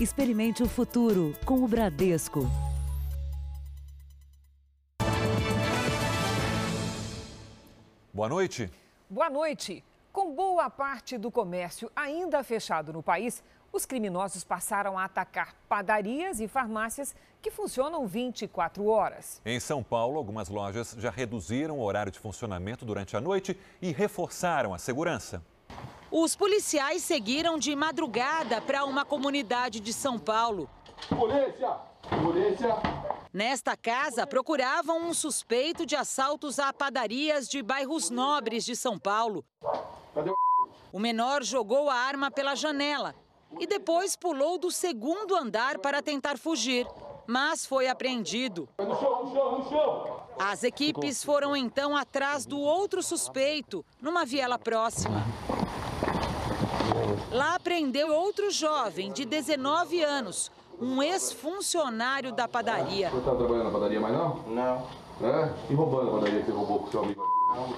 Experimente o futuro com o Bradesco. Boa noite. Boa noite. Com boa parte do comércio ainda fechado no país, os criminosos passaram a atacar padarias e farmácias que funcionam 24 horas. Em São Paulo, algumas lojas já reduziram o horário de funcionamento durante a noite e reforçaram a segurança. Os policiais seguiram de madrugada para uma comunidade de São Paulo. Polícia! Polícia! Nesta casa, procuravam um suspeito de assaltos a padarias de bairros nobres de São Paulo. O... Menor jogou a arma pela janela e depois pulou do segundo andar para tentar fugir, mas foi apreendido. As equipes foram então atrás do outro suspeito, numa viela próxima. Lá prendeu outro jovem de 19 anos, um ex-funcionário da padaria. Você não tá trabalhando na padaria mais não? Não. É? E roubando a padaria que você roubou com seu amigo?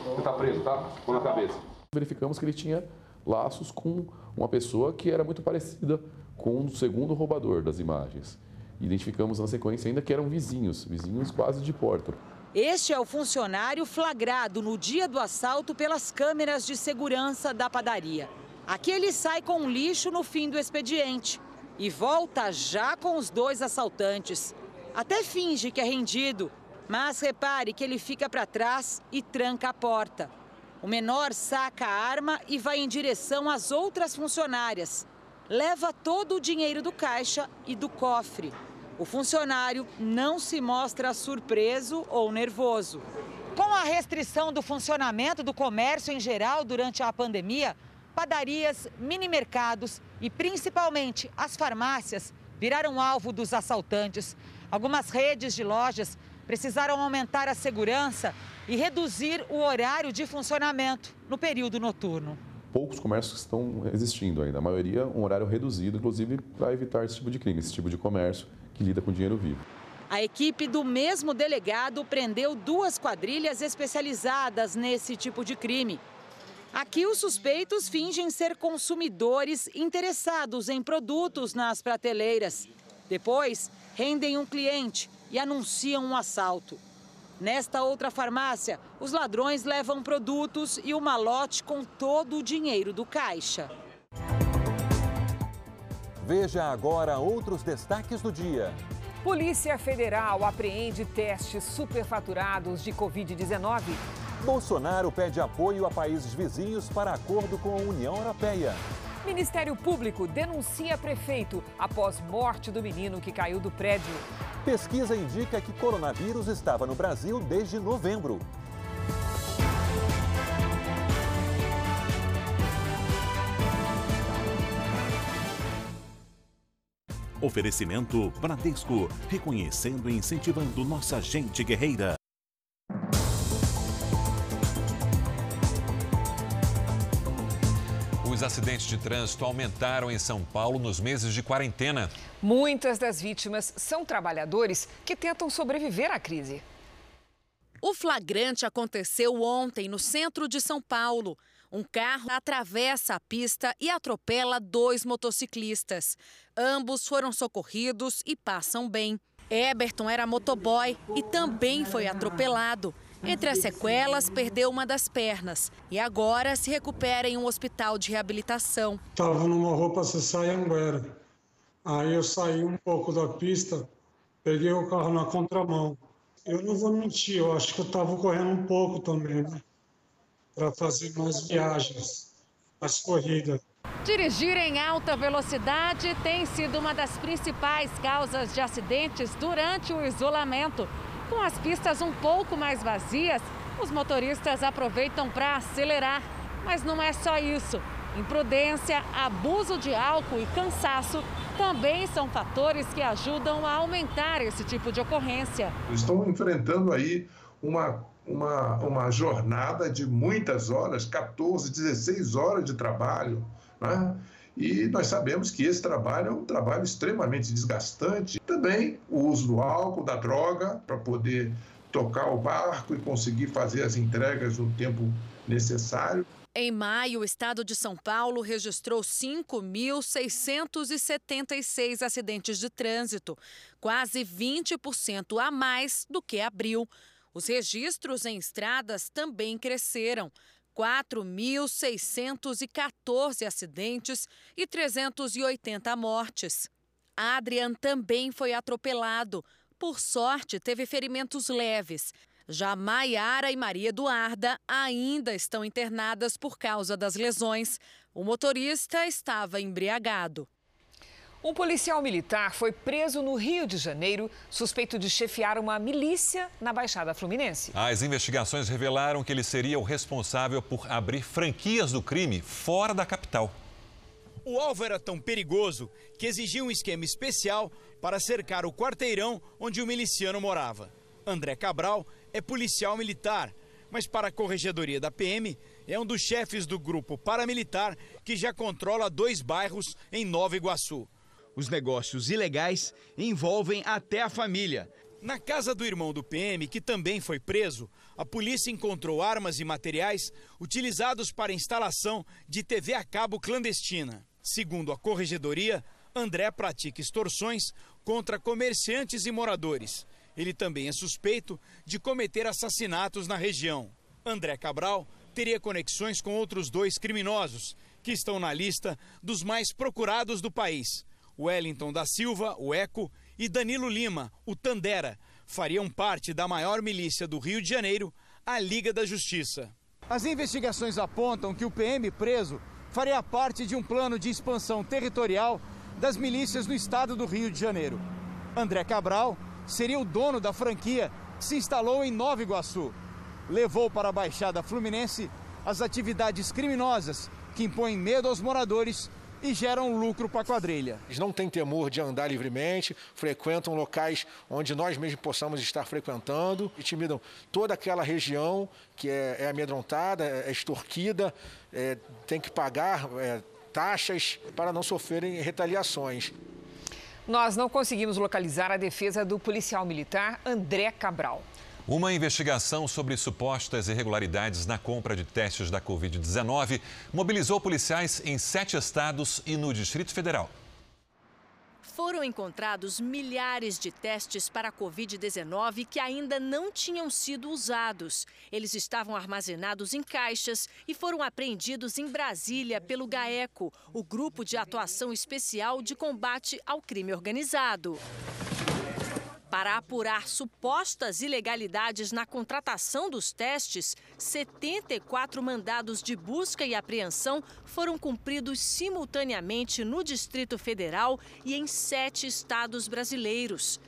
Você tá preso, tá? Com na cabeça. Verificamos que ele tinha laços com uma pessoa que era muito parecida com o segundo roubador das imagens. Identificamos na sequência ainda que eram vizinhos, vizinhos quase de porta. Este é o funcionário flagrado no dia do assalto pelas câmeras de segurança da padaria. Aqui ele sai com lixo no fim do expediente e volta já com os dois assaltantes. Até finge que é rendido, mas repare que ele fica para trás e tranca a porta. O menor saca a arma e vai em direção às outras funcionárias. Leva todo o dinheiro do caixa e do cofre. O funcionário não se mostra surpreso ou nervoso. Com a restrição do funcionamento do comércio em geral durante a pandemia, padarias, mini-mercados e principalmente as farmácias viraram alvo dos assaltantes. Algumas redes de lojas precisaram aumentar a segurança e reduzir o horário de funcionamento no período noturno. Poucos comércios estão existindo ainda, a maioria um horário reduzido, inclusive para evitar esse tipo de crime, esse tipo de comércio que lida com dinheiro vivo. A equipe do mesmo delegado prendeu duas quadrilhas especializadas nesse tipo de crime. Aqui, os suspeitos fingem ser consumidores interessados em produtos nas prateleiras. Depois, rendem um cliente e anunciam um assalto. Nesta outra farmácia, os ladrões levam produtos e o malote com todo o dinheiro do caixa. Veja agora outros destaques do dia. Polícia Federal apreende testes superfaturados de Covid-19. Bolsonaro pede apoio a países vizinhos para acordo com a União Europeia. Ministério Público denuncia prefeito após morte do menino que caiu do prédio. Pesquisa indica que coronavírus estava no Brasil desde novembro. Oferecimento Bradesco, reconhecendo e incentivando nossa gente guerreira. Os acidentes de trânsito aumentaram em São Paulo nos meses de quarentena. Muitas das vítimas são trabalhadores que tentam sobreviver à crise. O flagrante aconteceu ontem no centro de São Paulo. Um carro atravessa a pista e atropela dois motociclistas. Ambos foram socorridos e passam bem. Eberton era motoboy e também foi atropelado. Entre as sequelas, perdeu uma das pernas e agora se recupera em um hospital de reabilitação. Estava numa roupa Anguera. Aí eu saí um pouco da pista, peguei o carro na contramão. Eu não vou mentir, eu acho que eu estava correndo um pouco também, né? Para fazer mais viagens, mais corridas. Dirigir em alta velocidade tem sido uma das principais causas de acidentes durante o isolamento. Com as pistas um pouco mais vazias, os motoristas aproveitam para acelerar. Mas não é só isso. Imprudência, abuso de álcool e cansaço também são fatores que ajudam a aumentar esse tipo de ocorrência. Estão enfrentando aí uma, uma, uma jornada de muitas horas 14, 16 horas de trabalho. Né? E nós sabemos que esse trabalho é um trabalho extremamente desgastante. Também o uso do álcool, da droga, para poder tocar o barco e conseguir fazer as entregas no tempo necessário. Em maio, o estado de São Paulo registrou 5.676 acidentes de trânsito, quase 20% a mais do que abril. Os registros em estradas também cresceram. 4.614 acidentes e 380 mortes. Adrian também foi atropelado. Por sorte, teve ferimentos leves. Já Maiara e Maria Eduarda ainda estão internadas por causa das lesões. O motorista estava embriagado. Um policial militar foi preso no Rio de Janeiro, suspeito de chefiar uma milícia na Baixada Fluminense. As investigações revelaram que ele seria o responsável por abrir franquias do crime fora da capital. O alvo era tão perigoso que exigia um esquema especial para cercar o quarteirão onde o miliciano morava. André Cabral é policial militar, mas para a corregedoria da PM é um dos chefes do grupo paramilitar que já controla dois bairros em Nova Iguaçu. Os negócios ilegais envolvem até a família. Na casa do irmão do PM, que também foi preso, a polícia encontrou armas e materiais utilizados para a instalação de TV a cabo clandestina. Segundo a corregedoria, André pratica extorsões contra comerciantes e moradores. Ele também é suspeito de cometer assassinatos na região. André Cabral teria conexões com outros dois criminosos que estão na lista dos mais procurados do país. Wellington da Silva, o Eco, e Danilo Lima, o Tandera, fariam parte da maior milícia do Rio de Janeiro, a Liga da Justiça. As investigações apontam que o PM preso faria parte de um plano de expansão territorial das milícias no estado do Rio de Janeiro. André Cabral seria o dono da franquia que se instalou em Nova Iguaçu. Levou para a Baixada Fluminense as atividades criminosas que impõem medo aos moradores e geram lucro para a quadrilha. Eles não têm temor de andar livremente, frequentam locais onde nós mesmos possamos estar frequentando, intimidam toda aquela região que é, é amedrontada, é extorquida, é, tem que pagar é, taxas para não sofrerem retaliações. Nós não conseguimos localizar a defesa do policial militar André Cabral. Uma investigação sobre supostas irregularidades na compra de testes da Covid-19 mobilizou policiais em sete estados e no Distrito Federal foram encontrados milhares de testes para a Covid-19 que ainda não tinham sido usados. Eles estavam armazenados em caixas e foram apreendidos em Brasília pelo GAECO, o Grupo de Atuação Especial de Combate ao Crime Organizado. Para apurar supostas ilegalidades na contratação dos testes, 74 mandados de busca e apreensão foram cumpridos simultaneamente no Distrito Federal e em sete estados brasileiros.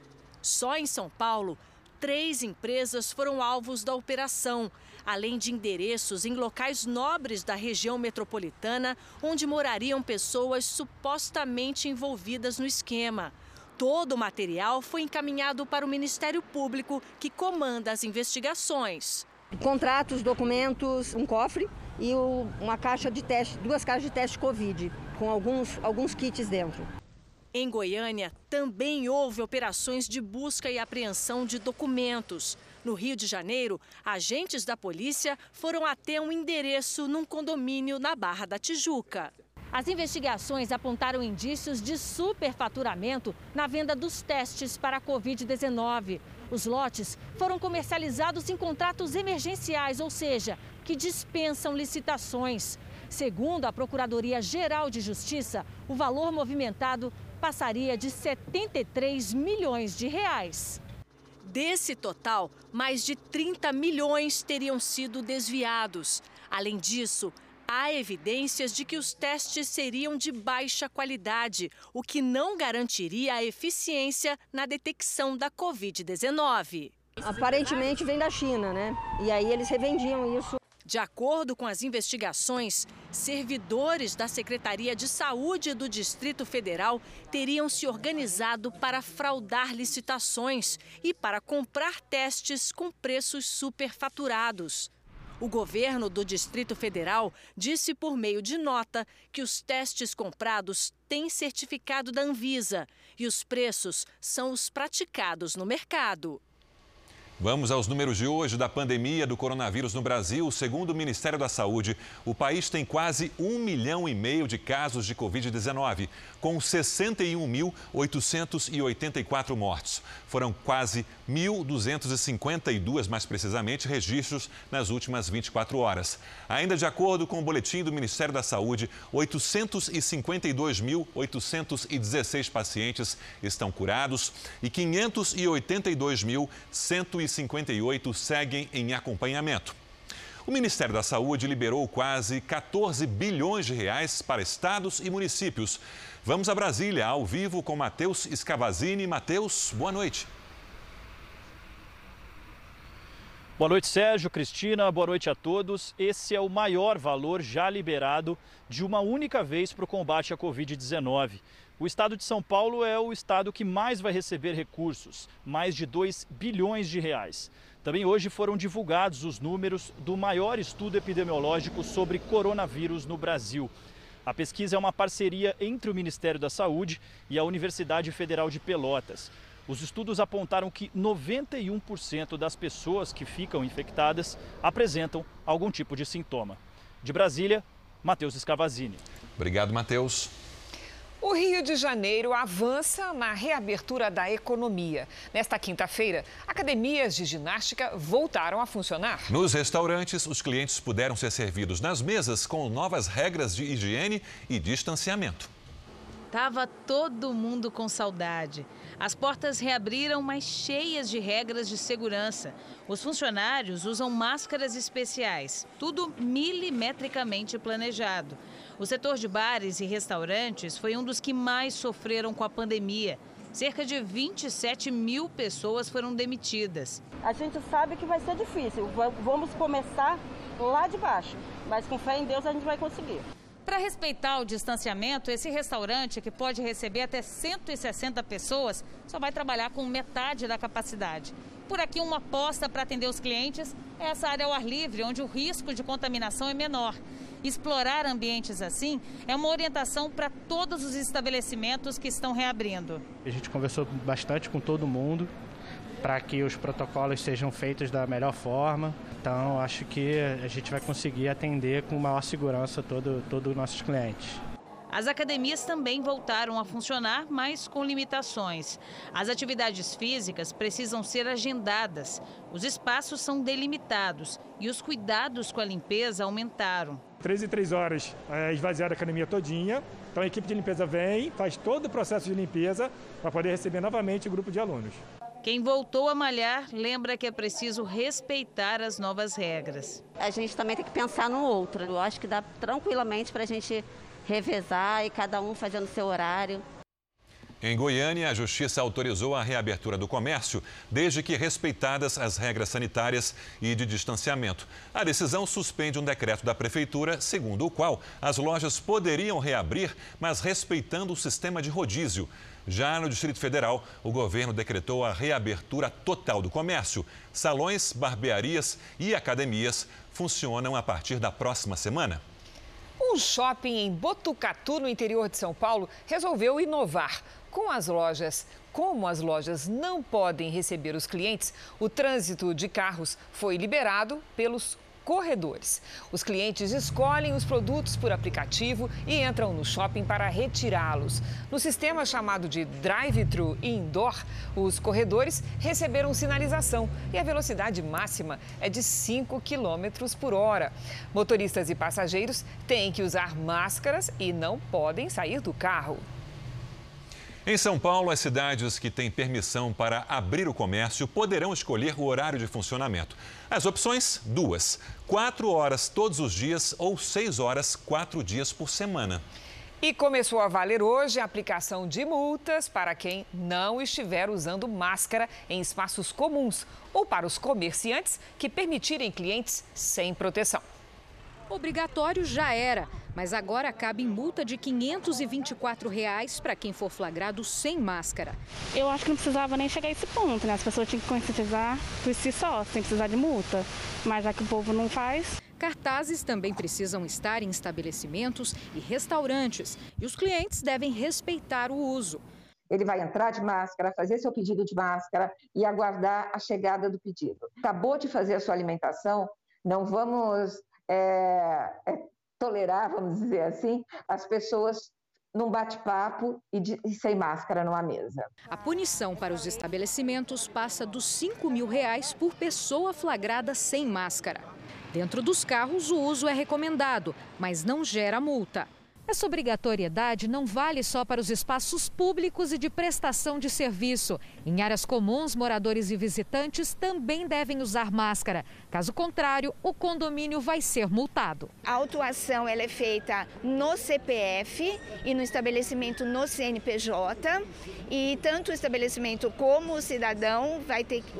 Só em São Paulo, três empresas foram alvos da operação, além de endereços em locais nobres da região metropolitana, onde morariam pessoas supostamente envolvidas no esquema. Todo o material foi encaminhado para o Ministério Público, que comanda as investigações. Contratos, documentos, um cofre e uma caixa de teste, duas caixas de teste Covid, com alguns, alguns kits dentro. Em Goiânia, também houve operações de busca e apreensão de documentos. No Rio de Janeiro, agentes da polícia foram até um endereço num condomínio na Barra da Tijuca. As investigações apontaram indícios de superfaturamento na venda dos testes para a Covid-19. Os lotes foram comercializados em contratos emergenciais, ou seja, que dispensam licitações. Segundo a Procuradoria-Geral de Justiça, o valor movimentado passaria de 73 milhões de reais. Desse total, mais de 30 milhões teriam sido desviados. Além disso, Há evidências de que os testes seriam de baixa qualidade, o que não garantiria a eficiência na detecção da Covid-19. Aparentemente vem da China, né? E aí eles revendiam isso. De acordo com as investigações, servidores da Secretaria de Saúde do Distrito Federal teriam se organizado para fraudar licitações e para comprar testes com preços superfaturados. O governo do Distrito Federal disse por meio de nota que os testes comprados têm certificado da Anvisa e os preços são os praticados no mercado. Vamos aos números de hoje da pandemia do coronavírus no Brasil. Segundo o Ministério da Saúde, o país tem quase um milhão e meio de casos de Covid-19, com 61.884 mortos. Foram quase 1.252, mais precisamente, registros nas últimas 24 horas. Ainda de acordo com o boletim do Ministério da Saúde, 852.816 pacientes estão curados e 582.150 58 seguem em acompanhamento. O Ministério da Saúde liberou quase 14 bilhões de reais para estados e municípios. Vamos a Brasília, ao vivo com Matheus Scavazini. Matheus, boa noite. Boa noite, Sérgio, Cristina, boa noite a todos. Esse é o maior valor já liberado de uma única vez para o combate à Covid-19. O estado de São Paulo é o estado que mais vai receber recursos, mais de 2 bilhões de reais. Também hoje foram divulgados os números do maior estudo epidemiológico sobre coronavírus no Brasil. A pesquisa é uma parceria entre o Ministério da Saúde e a Universidade Federal de Pelotas. Os estudos apontaram que 91% das pessoas que ficam infectadas apresentam algum tipo de sintoma. De Brasília, Matheus Escavazini. Obrigado, Matheus. O Rio de Janeiro avança na reabertura da economia. Nesta quinta-feira, academias de ginástica voltaram a funcionar. Nos restaurantes, os clientes puderam ser servidos nas mesas com novas regras de higiene e distanciamento. Tava todo mundo com saudade. As portas reabriram, mas cheias de regras de segurança. Os funcionários usam máscaras especiais, tudo milimetricamente planejado. O setor de bares e restaurantes foi um dos que mais sofreram com a pandemia. Cerca de 27 mil pessoas foram demitidas. A gente sabe que vai ser difícil. Vamos começar lá de baixo, mas com fé em Deus a gente vai conseguir. Para respeitar o distanciamento, esse restaurante, que pode receber até 160 pessoas, só vai trabalhar com metade da capacidade. Por aqui, uma aposta para atender os clientes é essa área ao ar livre, onde o risco de contaminação é menor. Explorar ambientes assim é uma orientação para todos os estabelecimentos que estão reabrindo. A gente conversou bastante com todo mundo para que os protocolos sejam feitos da melhor forma. Então, acho que a gente vai conseguir atender com maior segurança todos todo os nossos clientes. As academias também voltaram a funcionar, mas com limitações. As atividades físicas precisam ser agendadas, os espaços são delimitados e os cuidados com a limpeza aumentaram. Três e três horas é esvaziar a academia todinha, então a equipe de limpeza vem, faz todo o processo de limpeza para poder receber novamente o grupo de alunos. Quem voltou a malhar lembra que é preciso respeitar as novas regras. A gente também tem que pensar no outro. Eu acho que dá tranquilamente para a gente revezar e cada um fazendo seu horário. Em Goiânia, a Justiça autorizou a reabertura do comércio, desde que respeitadas as regras sanitárias e de distanciamento. A decisão suspende um decreto da Prefeitura, segundo o qual as lojas poderiam reabrir, mas respeitando o sistema de rodízio. Já no Distrito Federal, o governo decretou a reabertura total do comércio. Salões, barbearias e academias funcionam a partir da próxima semana. Um shopping em Botucatu, no interior de São Paulo, resolveu inovar. Com as lojas como as lojas não podem receber os clientes, o trânsito de carros foi liberado pelos corredores. Os clientes escolhem os produtos por aplicativo e entram no shopping para retirá-los. No sistema chamado de drive-thru indoor, os corredores receberam sinalização e a velocidade máxima é de 5 km por hora. Motoristas e passageiros têm que usar máscaras e não podem sair do carro. Em São Paulo, as cidades que têm permissão para abrir o comércio poderão escolher o horário de funcionamento. As opções, duas: quatro horas todos os dias ou seis horas, quatro dias por semana. E começou a valer hoje a aplicação de multas para quem não estiver usando máscara em espaços comuns ou para os comerciantes que permitirem clientes sem proteção. Obrigatório já era, mas agora cabe em multa de 524 reais para quem for flagrado sem máscara. Eu acho que não precisava nem chegar a esse ponto, né? As pessoas tinham que conscientizar por si só, sem precisar de multa. Mas já que o povo não faz. Cartazes também precisam estar em estabelecimentos e restaurantes e os clientes devem respeitar o uso. ele vai entrar de máscara, fazer seu pedido de máscara e aguardar a chegada do pedido. Acabou de fazer a sua alimentação, não vamos é, é, tolerar, vamos dizer assim, as pessoas num bate-papo e, e, sem máscara numa mesa. A punição para os estabelecimentos passa dos 5 mil reais por pessoa flagrada sem máscara. Dentro dos carros, o uso é recomendado, mas não gera multa. Essa obrigatoriedade não vale só para os espaços públicos e de prestação de serviço. Em áreas comuns, moradores e visitantes também devem usar máscara. Caso contrário, o condomínio vai ser multado. A autuação ela é feita no CPF e no estabelecimento no CNPJ. E tanto o estabelecimento como o cidadão vai ter que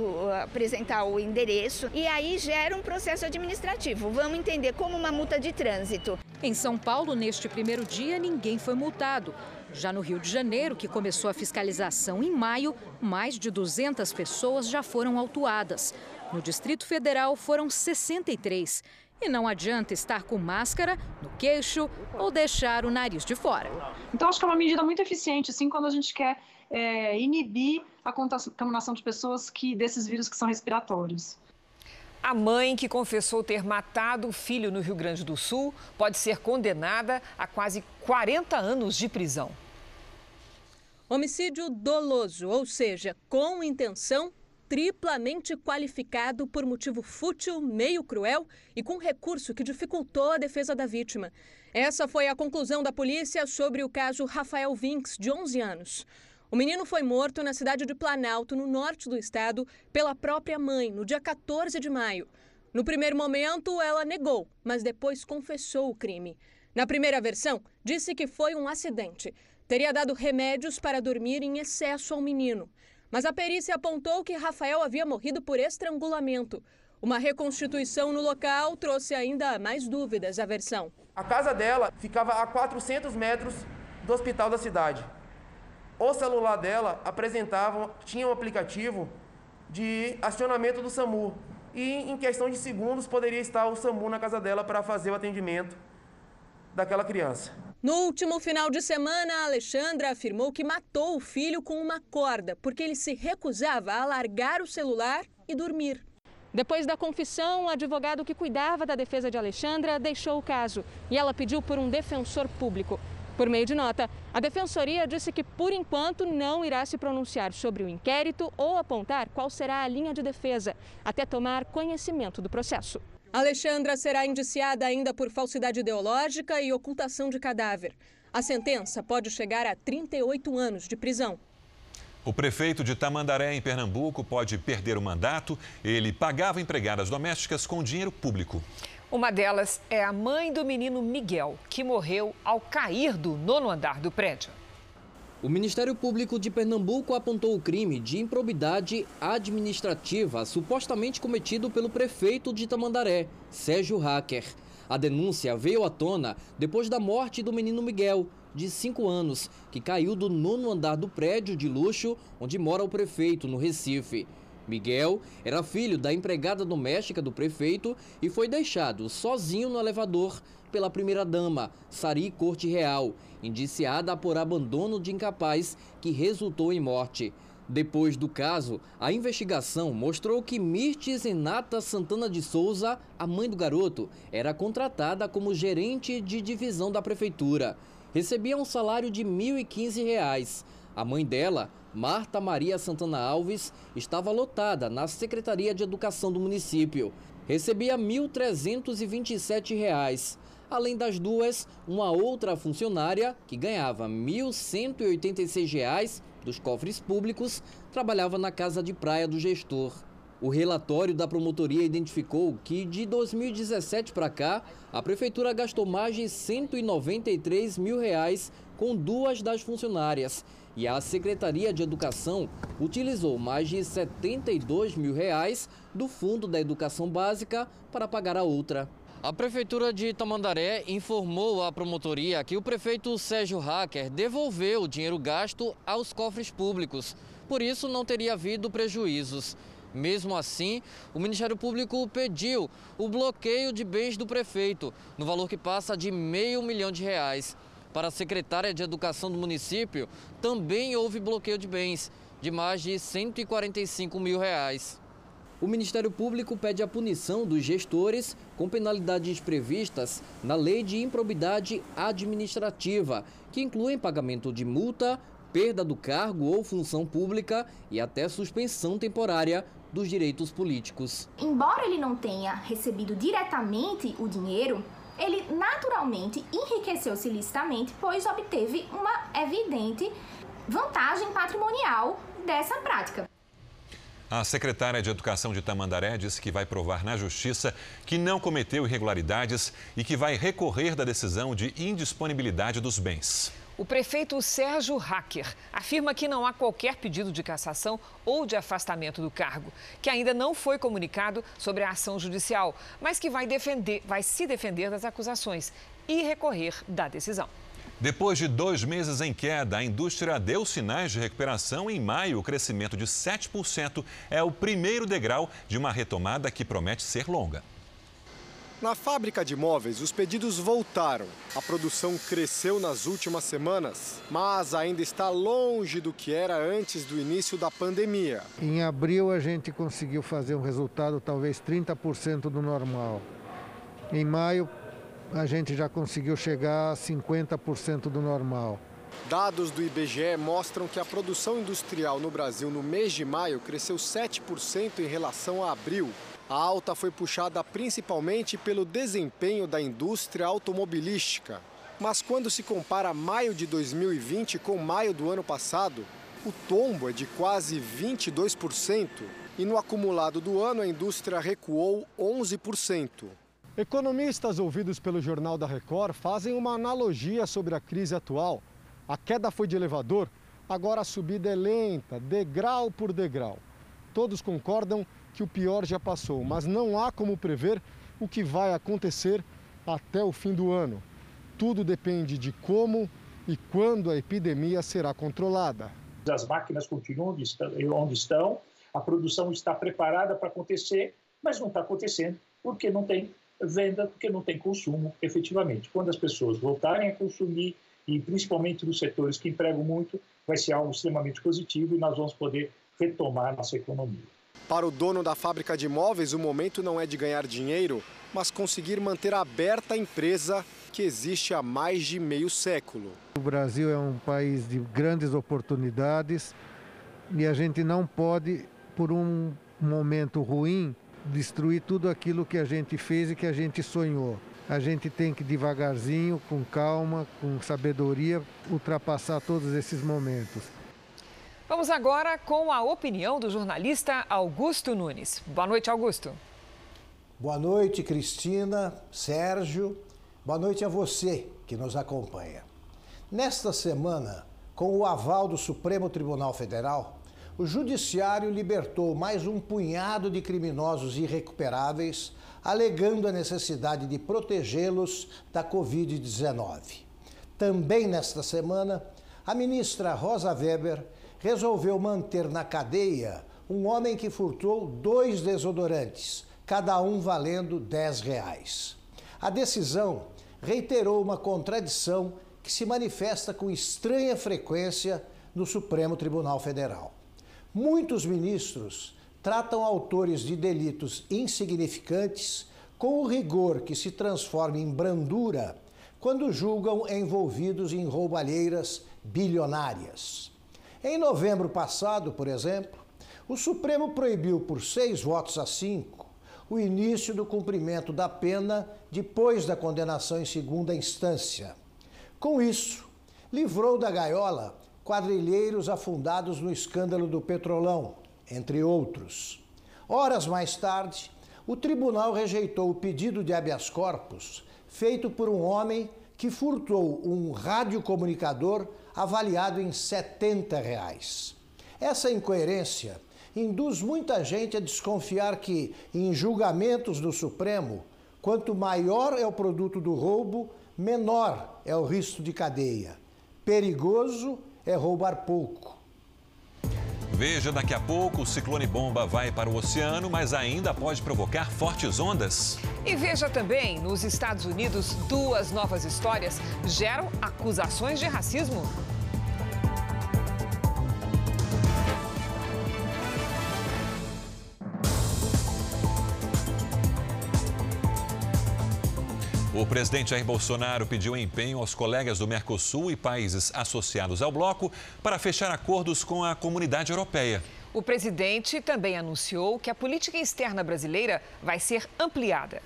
apresentar o endereço. E aí gera um processo administrativo. Vamos entender como uma multa de trânsito. Em São Paulo, neste primeiro dia, ninguém foi multado. Já no Rio de Janeiro, que começou a fiscalização em maio, mais de 200 pessoas já foram autuadas. No Distrito Federal, foram 63. E não adianta estar com máscara no queixo ou deixar o nariz de fora. Então, acho que é uma medida muito eficiente, assim, quando a gente quer é, inibir a contaminação de pessoas que, desses vírus que são respiratórios. A mãe que confessou ter matado o filho no Rio Grande do Sul pode ser condenada a quase 40 anos de prisão. Homicídio doloso, ou seja, com intenção, triplamente qualificado por motivo fútil, meio cruel e com recurso que dificultou a defesa da vítima. Essa foi a conclusão da polícia sobre o caso Rafael Vinks, de 11 anos. O menino foi morto na cidade de Planalto, no norte do estado, pela própria mãe, no dia 14 de maio. No primeiro momento, ela negou, mas depois confessou o crime. Na primeira versão, disse que foi um acidente. Teria dado remédios para dormir em excesso ao menino. Mas a perícia apontou que Rafael havia morrido por estrangulamento. Uma reconstituição no local trouxe ainda mais dúvidas à versão. A casa dela ficava a 400 metros do hospital da cidade. O celular dela apresentava, tinha um aplicativo de acionamento do SAMU. E em questão de segundos poderia estar o SAMU na casa dela para fazer o atendimento daquela criança. No último final de semana, a Alexandra afirmou que matou o filho com uma corda, porque ele se recusava a largar o celular e dormir. Depois da confissão, o advogado que cuidava da defesa de Alexandra deixou o caso e ela pediu por um defensor público. Por meio de nota, a Defensoria disse que, por enquanto, não irá se pronunciar sobre o inquérito ou apontar qual será a linha de defesa, até tomar conhecimento do processo. Alexandra será indiciada ainda por falsidade ideológica e ocultação de cadáver. A sentença pode chegar a 38 anos de prisão. O prefeito de Tamandaré, em Pernambuco, pode perder o mandato. Ele pagava empregadas domésticas com dinheiro público. Uma delas é a mãe do menino Miguel, que morreu ao cair do nono andar do prédio. O Ministério Público de Pernambuco apontou o crime de improbidade administrativa supostamente cometido pelo prefeito de Tamandaré, Sérgio Hacker. A denúncia veio à tona depois da morte do menino Miguel, de 5 anos, que caiu do nono andar do prédio de luxo onde mora o prefeito, no Recife. Miguel era filho da empregada doméstica do prefeito e foi deixado sozinho no elevador pela primeira-dama, Sari Corte Real, indiciada por abandono de incapaz que resultou em morte. Depois do caso, a investigação mostrou que Mirtes Renata Santana de Souza, a mãe do garoto, era contratada como gerente de divisão da prefeitura. Recebia um salário de R$ 1.015. A mãe dela, Marta Maria Santana Alves, estava lotada na Secretaria de Educação do município. Recebia R$ 1.327. Além das duas, uma outra funcionária, que ganhava R$ 1.186 dos cofres públicos, trabalhava na casa de praia do gestor. O relatório da promotoria identificou que de 2017 para cá, a prefeitura gastou mais de 193 mil reais com duas das funcionárias e a Secretaria de Educação utilizou mais de 72 mil reais do Fundo da Educação Básica para pagar a outra. A Prefeitura de Tamandaré informou à promotoria que o prefeito Sérgio Hacker devolveu o dinheiro gasto aos cofres públicos, por isso não teria havido prejuízos. Mesmo assim, o Ministério Público pediu o bloqueio de bens do prefeito, no valor que passa de meio milhão de reais. Para a secretária de Educação do município, também houve bloqueio de bens, de mais de 145 mil reais. O Ministério Público pede a punição dos gestores com penalidades previstas na Lei de Improbidade Administrativa, que incluem pagamento de multa, perda do cargo ou função pública e até suspensão temporária dos direitos políticos. Embora ele não tenha recebido diretamente o dinheiro, ele naturalmente enriqueceu-se ilicitamente, pois obteve uma evidente vantagem patrimonial dessa prática. A secretária de Educação de Tamandaré disse que vai provar na Justiça que não cometeu irregularidades e que vai recorrer da decisão de indisponibilidade dos bens. O prefeito Sérgio Hacker afirma que não há qualquer pedido de cassação ou de afastamento do cargo, que ainda não foi comunicado sobre a ação judicial, mas que vai, defender, vai se defender das acusações e recorrer da decisão. Depois de dois meses em queda, a indústria deu sinais de recuperação. Em maio, o crescimento de 7% é o primeiro degrau de uma retomada que promete ser longa. Na fábrica de móveis, os pedidos voltaram. A produção cresceu nas últimas semanas, mas ainda está longe do que era antes do início da pandemia. Em abril, a gente conseguiu fazer um resultado talvez 30% do normal. Em maio, a gente já conseguiu chegar a 50% do normal. Dados do IBGE mostram que a produção industrial no Brasil no mês de maio cresceu 7% em relação a abril. A alta foi puxada principalmente pelo desempenho da indústria automobilística. Mas quando se compara maio de 2020 com maio do ano passado, o tombo é de quase 22%. E no acumulado do ano, a indústria recuou 11%. Economistas ouvidos pelo Jornal da Record fazem uma analogia sobre a crise atual. A queda foi de elevador, agora a subida é lenta, degrau por degrau. Todos concordam que o pior já passou, mas não há como prever o que vai acontecer até o fim do ano. Tudo depende de como e quando a epidemia será controlada. As máquinas continuam onde estão, a produção está preparada para acontecer, mas não está acontecendo porque não tem venda porque não tem consumo efetivamente. Quando as pessoas voltarem a consumir, e principalmente nos setores que empregam muito, vai ser algo extremamente positivo e nós vamos poder retomar nossa economia. Para o dono da fábrica de imóveis, o momento não é de ganhar dinheiro, mas conseguir manter aberta a empresa que existe há mais de meio século. O Brasil é um país de grandes oportunidades e a gente não pode, por um momento ruim, destruir tudo aquilo que a gente fez e que a gente sonhou. A gente tem que devagarzinho, com calma, com sabedoria, ultrapassar todos esses momentos. Vamos agora com a opinião do jornalista Augusto Nunes. Boa noite, Augusto. Boa noite, Cristina, Sérgio. Boa noite a você que nos acompanha. Nesta semana, com o aval do Supremo Tribunal Federal, o Judiciário libertou mais um punhado de criminosos irrecuperáveis, alegando a necessidade de protegê-los da Covid-19. Também nesta semana, a ministra Rosa Weber resolveu manter na cadeia um homem que furtou dois desodorantes, cada um valendo 10 reais. A decisão reiterou uma contradição que se manifesta com estranha frequência no Supremo Tribunal Federal. Muitos ministros tratam autores de delitos insignificantes com o rigor que se transforma em brandura quando julgam envolvidos em roubalheiras bilionárias. Em novembro passado, por exemplo, o Supremo proibiu por seis votos a cinco o início do cumprimento da pena depois da condenação em segunda instância. Com isso, livrou da gaiola quadrilheiros afundados no escândalo do Petrolão, entre outros. Horas mais tarde, o tribunal rejeitou o pedido de habeas corpus feito por um homem que furtou um radiocomunicador avaliado em 70 reais. Essa incoerência induz muita gente a desconfiar que, em julgamentos do Supremo, quanto maior é o produto do roubo, menor é o risco de cadeia. Perigoso é roubar pouco. Veja daqui a pouco, o ciclone bomba vai para o oceano, mas ainda pode provocar fortes ondas. E veja também, nos Estados Unidos, duas novas histórias geram acusações de racismo. O presidente Jair Bolsonaro pediu empenho aos colegas do Mercosul e países associados ao bloco para fechar acordos com a comunidade europeia. O presidente também anunciou que a política externa brasileira vai ser ampliada.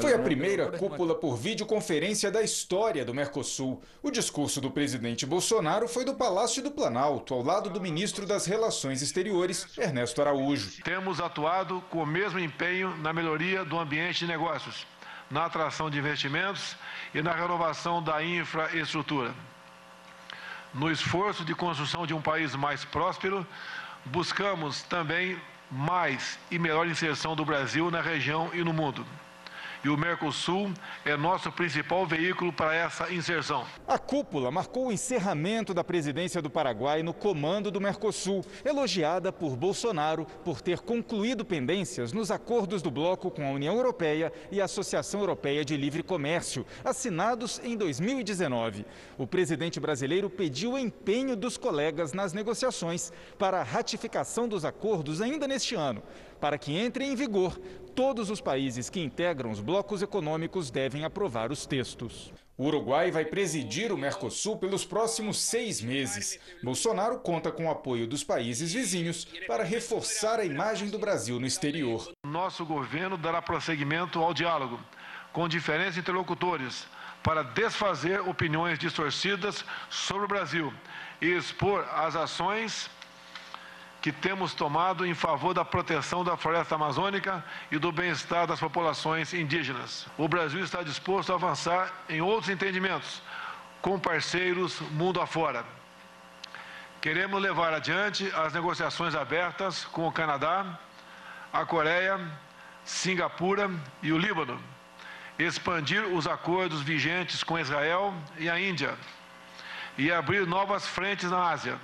Foi a primeira cúpula por videoconferência da história do Mercosul. O discurso do presidente Bolsonaro foi do Palácio do Planalto, ao lado do ministro das Relações Exteriores, Ernesto Araújo. Temos atuado com o mesmo empenho na melhoria do ambiente de negócios na atração de investimentos e na renovação da infraestrutura. No esforço de construção de um país mais próspero, buscamos também mais e melhor inserção do Brasil na região e no mundo e o Mercosul é nosso principal veículo para essa inserção. A cúpula marcou o encerramento da presidência do Paraguai no comando do Mercosul, elogiada por Bolsonaro por ter concluído pendências nos acordos do bloco com a União Europeia e a Associação Europeia de Livre Comércio, assinados em 2019. O presidente brasileiro pediu empenho dos colegas nas negociações para a ratificação dos acordos ainda neste ano. Para que entre em vigor, todos os países que integram os blocos econômicos devem aprovar os textos. O Uruguai vai presidir o Mercosul pelos próximos seis meses. Bolsonaro conta com o apoio dos países vizinhos para reforçar a imagem do Brasil no exterior. Nosso governo dará prosseguimento ao diálogo com diferentes interlocutores para desfazer opiniões distorcidas sobre o Brasil e expor as ações que temos tomado em favor da proteção da floresta amazônica e do bem-estar das populações indígenas. O Brasil está disposto a avançar em outros entendimentos com parceiros mundo afora. Queremos levar adiante as negociações abertas com o Canadá, a Coreia, Singapura e o Líbano, expandir os acordos vigentes com Israel e a Índia e abrir novas frentes na Ásia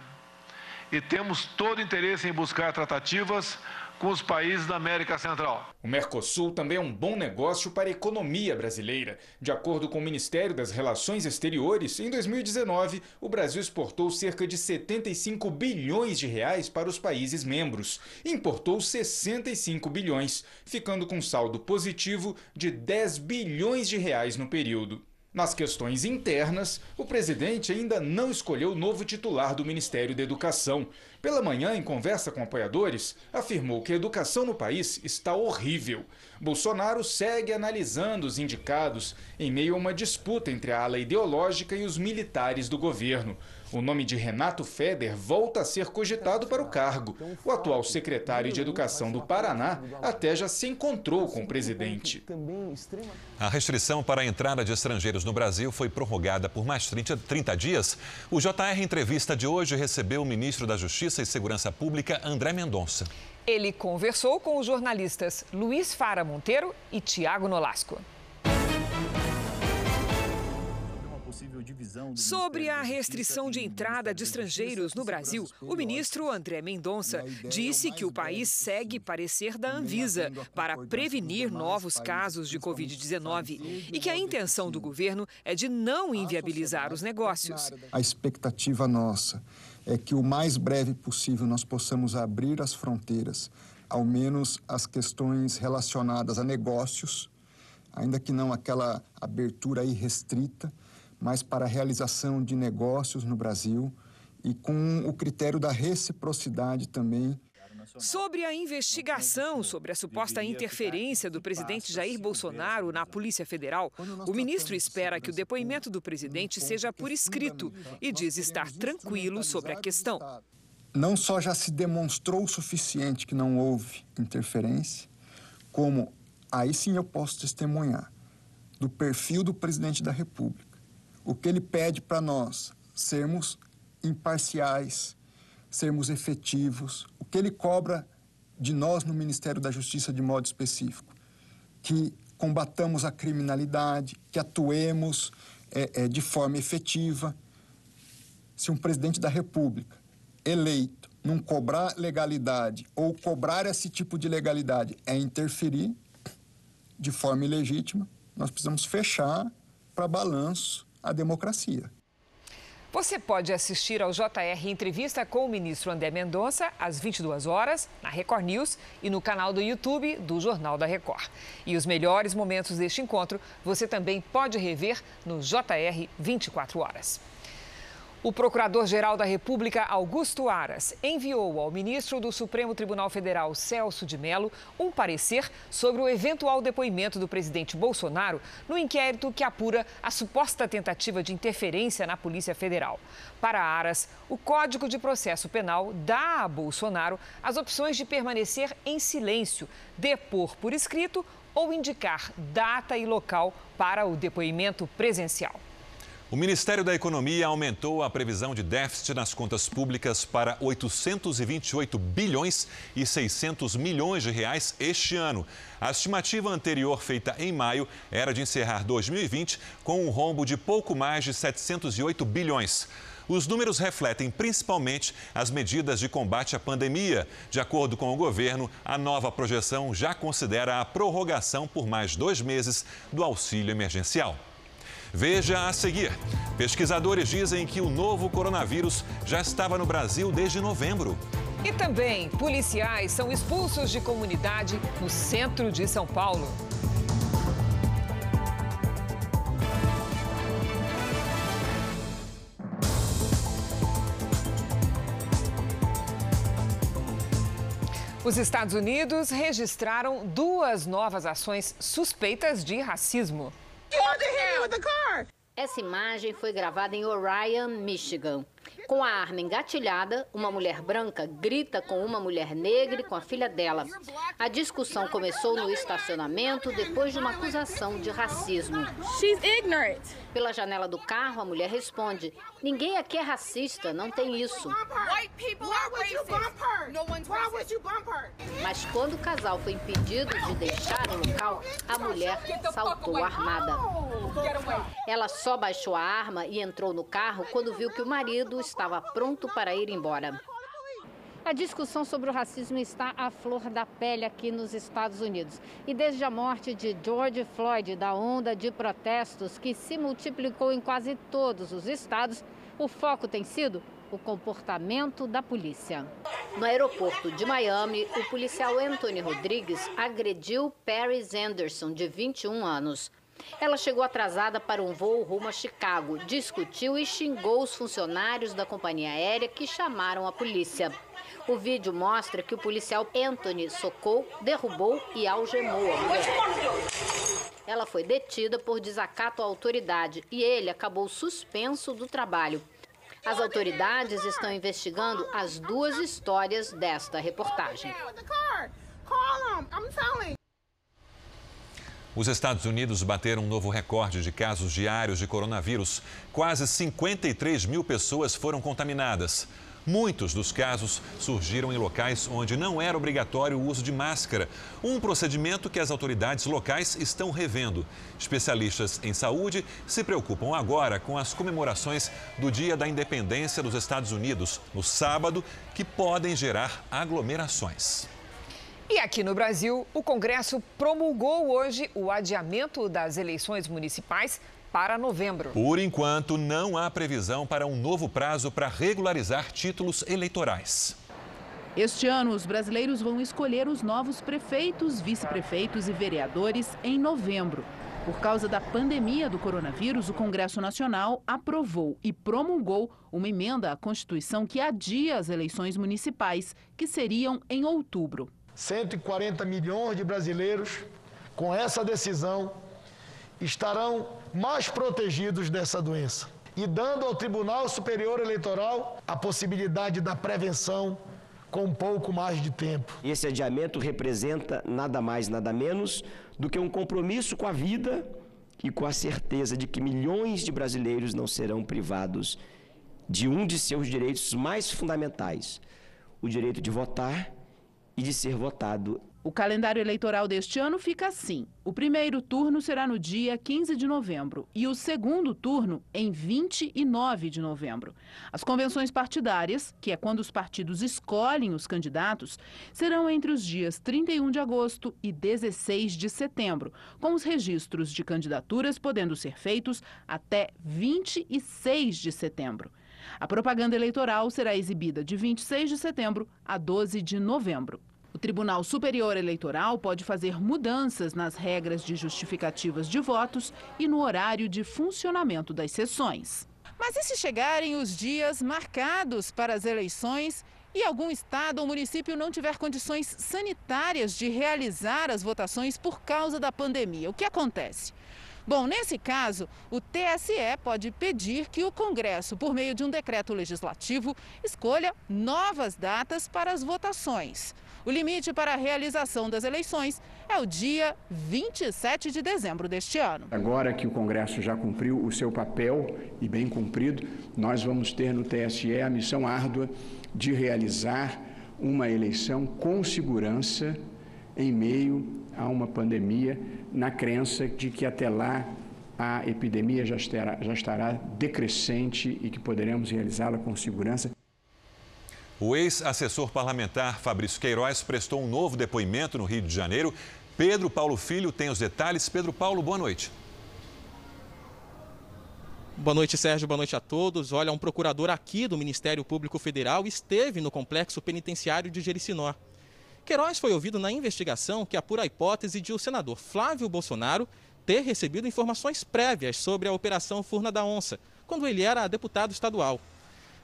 e temos todo interesse em buscar tratativas com os países da América Central. O Mercosul também é um bom negócio para a economia brasileira. De acordo com o Ministério das Relações Exteriores, em 2019, o Brasil exportou cerca de 75 bilhões de reais para os países membros. Importou 65 bilhões, ficando com saldo positivo de 10 bilhões de reais no período. Nas questões internas, o presidente ainda não escolheu o novo titular do Ministério da Educação. Pela manhã, em conversa com apoiadores, afirmou que a educação no país está horrível. Bolsonaro segue analisando os indicados em meio a uma disputa entre a ala ideológica e os militares do governo. O nome de Renato Feder volta a ser cogitado para o cargo. O atual secretário de Educação do Paraná até já se encontrou com o presidente. A restrição para a entrada de estrangeiros no Brasil foi prorrogada por mais 30, 30 dias. O JR Entrevista de hoje recebeu o ministro da Justiça e Segurança Pública, André Mendonça. Ele conversou com os jornalistas Luiz Fara Monteiro e Tiago Nolasco. Sobre a restrição de entrada de estrangeiros no Brasil, o ministro André Mendonça disse que o país segue parecer da Anvisa para prevenir novos casos de Covid-19 e que a intenção do governo é de não inviabilizar os negócios. A expectativa nossa é que o mais breve possível nós possamos abrir as fronteiras, ao menos as questões relacionadas a negócios, ainda que não aquela abertura irrestrita mas para a realização de negócios no Brasil e com o critério da reciprocidade também. Sobre a investigação sobre a suposta interferência do presidente Jair Bolsonaro na Polícia Federal, o ministro espera que o depoimento do presidente seja por escrito e diz estar tranquilo sobre a questão. Não só já se demonstrou o suficiente que não houve interferência, como aí sim eu posso testemunhar do perfil do presidente da República o que ele pede para nós? Sermos imparciais, sermos efetivos. O que ele cobra de nós no Ministério da Justiça de modo específico? Que combatamos a criminalidade, que atuemos é, é, de forma efetiva. Se um presidente da República eleito não cobrar legalidade ou cobrar esse tipo de legalidade é interferir de forma ilegítima, nós precisamos fechar para balanço a democracia. Você pode assistir ao JR Entrevista com o ministro André Mendonça às 22 horas na Record News e no canal do YouTube do Jornal da Record. E os melhores momentos deste encontro você também pode rever no JR 24 horas. O Procurador-Geral da República, Augusto Aras, enviou ao ministro do Supremo Tribunal Federal, Celso de Mello, um parecer sobre o eventual depoimento do presidente Bolsonaro no inquérito que apura a suposta tentativa de interferência na Polícia Federal. Para Aras, o Código de Processo Penal dá a Bolsonaro as opções de permanecer em silêncio, depor por escrito ou indicar data e local para o depoimento presencial. O Ministério da Economia aumentou a previsão de déficit nas contas públicas para 828 bilhões e 600 milhões de reais este ano. A estimativa anterior, feita em maio, era de encerrar 2020 com um rombo de pouco mais de 708 bilhões. Os números refletem principalmente as medidas de combate à pandemia. De acordo com o governo, a nova projeção já considera a prorrogação por mais dois meses do auxílio emergencial. Veja a seguir. Pesquisadores dizem que o novo coronavírus já estava no Brasil desde novembro. E também, policiais são expulsos de comunidade no centro de São Paulo. Os Estados Unidos registraram duas novas ações suspeitas de racismo. Essa imagem foi gravada em Orion, Michigan. Com a arma engatilhada, uma mulher branca grita com uma mulher negra e com a filha dela. A discussão começou no estacionamento depois de uma acusação de racismo. She's ignorant. Pela janela do carro, a mulher responde: Ninguém aqui é racista, não tem isso. Mas quando o casal foi impedido de deixar o local, a mulher saltou armada. Ela só baixou a arma e entrou no carro quando viu que o marido estava pronto para ir embora. A discussão sobre o racismo está à flor da pele aqui nos Estados Unidos. E desde a morte de George Floyd, da onda de protestos que se multiplicou em quase todos os estados, o foco tem sido o comportamento da polícia. No aeroporto de Miami, o policial Anthony Rodrigues agrediu Paris Anderson, de 21 anos. Ela chegou atrasada para um voo rumo a Chicago, discutiu e xingou os funcionários da companhia aérea que chamaram a polícia. O vídeo mostra que o policial Anthony socou, derrubou e algemou a mulher. Ela foi detida por desacato à autoridade e ele acabou suspenso do trabalho. As autoridades estão investigando as duas histórias desta reportagem. Os Estados Unidos bateram um novo recorde de casos diários de coronavírus. Quase 53 mil pessoas foram contaminadas. Muitos dos casos surgiram em locais onde não era obrigatório o uso de máscara, um procedimento que as autoridades locais estão revendo. Especialistas em saúde se preocupam agora com as comemorações do Dia da Independência dos Estados Unidos, no sábado, que podem gerar aglomerações. E aqui no Brasil, o Congresso promulgou hoje o adiamento das eleições municipais para novembro. Por enquanto, não há previsão para um novo prazo para regularizar títulos eleitorais. Este ano, os brasileiros vão escolher os novos prefeitos, vice-prefeitos e vereadores em novembro. Por causa da pandemia do coronavírus, o Congresso Nacional aprovou e promulgou uma emenda à Constituição que adia as eleições municipais, que seriam em outubro. 140 milhões de brasileiros, com essa decisão, estarão mais protegidos dessa doença e dando ao Tribunal Superior Eleitoral a possibilidade da prevenção com um pouco mais de tempo. Esse adiamento representa nada mais, nada menos do que um compromisso com a vida e com a certeza de que milhões de brasileiros não serão privados de um de seus direitos mais fundamentais, o direito de votar e de ser votado o calendário eleitoral deste ano fica assim: o primeiro turno será no dia 15 de novembro e o segundo turno em 29 de novembro. As convenções partidárias, que é quando os partidos escolhem os candidatos, serão entre os dias 31 de agosto e 16 de setembro, com os registros de candidaturas podendo ser feitos até 26 de setembro. A propaganda eleitoral será exibida de 26 de setembro a 12 de novembro. O Tribunal Superior Eleitoral pode fazer mudanças nas regras de justificativas de votos e no horário de funcionamento das sessões. Mas e se chegarem os dias marcados para as eleições e algum estado ou município não tiver condições sanitárias de realizar as votações por causa da pandemia? O que acontece? Bom, nesse caso, o TSE pode pedir que o Congresso, por meio de um decreto legislativo, escolha novas datas para as votações. O limite para a realização das eleições é o dia 27 de dezembro deste ano. Agora que o Congresso já cumpriu o seu papel e bem cumprido, nós vamos ter no TSE a missão árdua de realizar uma eleição com segurança em meio a uma pandemia, na crença de que até lá a epidemia já estará, já estará decrescente e que poderemos realizá-la com segurança. O ex-assessor parlamentar Fabrício Queiroz prestou um novo depoimento no Rio de Janeiro. Pedro Paulo Filho tem os detalhes. Pedro Paulo, boa noite. Boa noite, Sérgio. Boa noite a todos. Olha, um procurador aqui do Ministério Público Federal esteve no complexo penitenciário de Jericinó. Queiroz foi ouvido na investigação que apura a hipótese de o senador Flávio Bolsonaro ter recebido informações prévias sobre a Operação Furna da Onça, quando ele era deputado estadual.